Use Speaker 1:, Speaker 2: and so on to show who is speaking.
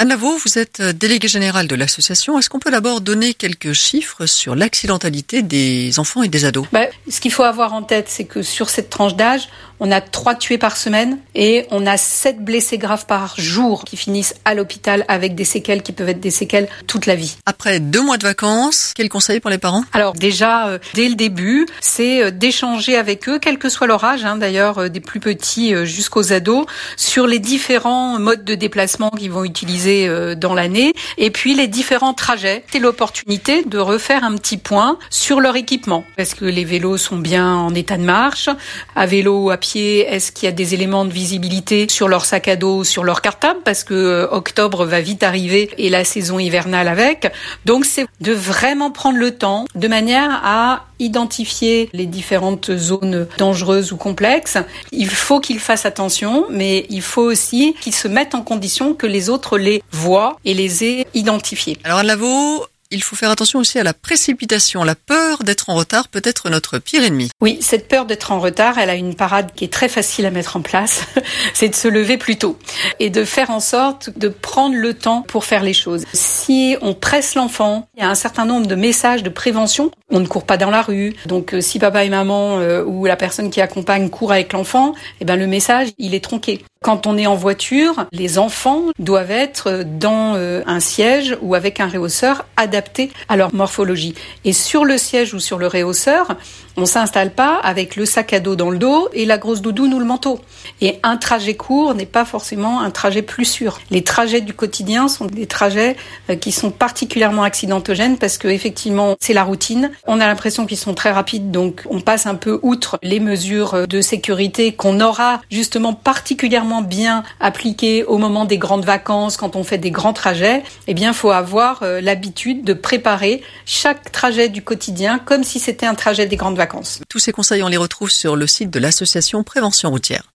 Speaker 1: Anne Lavaux, vous êtes déléguée générale de l'association. Est-ce qu'on peut d'abord donner quelques chiffres sur l'accidentalité des enfants et des ados?
Speaker 2: Bah, Ce qu'il faut avoir en tête, c'est que sur cette tranche d'âge, on a trois tués par semaine et on a sept blessés graves par jour qui finissent à l'hôpital avec des séquelles qui peuvent être des séquelles toute la vie.
Speaker 1: Après deux mois de vacances, quel conseil pour les parents?
Speaker 2: Alors déjà, euh, dès le début, c'est euh, d'échanger avec eux, quel que soit leur âge, hein, d'ailleurs euh, des plus petits jusqu'aux ados, sur les différents modes de déplacement qu'ils vont utiliser dans l'année et puis les différents trajets. C'est l'opportunité de refaire un petit point sur leur équipement. Est-ce que les vélos sont bien en état de marche? À vélo ou à pied est-ce qu'il y a des éléments de visibilité sur leur sac à dos, sur leur cartable? Parce que euh, octobre va vite arriver et la saison hivernale avec. Donc c'est de vraiment prendre le temps de manière à identifier les différentes zones dangereuses ou complexes. Il faut qu'ils fassent attention, mais il faut aussi qu'ils se mettent en condition que les autres les voient et les aient identifiés.
Speaker 1: Alors Lavaux, il faut faire attention aussi à la précipitation. La peur d'être en retard peut être notre pire ennemi.
Speaker 2: Oui, cette peur d'être en retard, elle a une parade qui est très facile à mettre en place. c'est de se lever plus tôt et de faire en sorte de prendre le temps pour faire les choses. Si on presse l'enfant, il y a un certain nombre de messages de prévention. On ne court pas dans la rue. Donc, euh, si papa et maman euh, ou la personne qui accompagne court avec l'enfant, eh ben, le message, il est tronqué. Quand on est en voiture, les enfants doivent être dans euh, un siège ou avec un réhausseur adapté à leur morphologie. Et sur le siège ou sur le réhausseur, on s'installe pas avec le sac à dos dans le dos et la grosse doudoune ou le manteau. Et un trajet court n'est pas forcément un trajet plus sûr. Les trajets du quotidien sont des trajets euh, qui sont particulièrement accidentogènes parce que effectivement c'est la routine. On a l'impression qu'ils sont très rapides, donc on passe un peu outre les mesures de sécurité qu'on aura justement particulièrement bien appliqué au moment des grandes vacances, quand on fait des grands trajets, eh bien, faut avoir euh, l'habitude de préparer chaque trajet du quotidien comme si c'était un trajet des grandes vacances.
Speaker 1: Tous ces conseils, on les retrouve sur le site de l'association Prévention routière.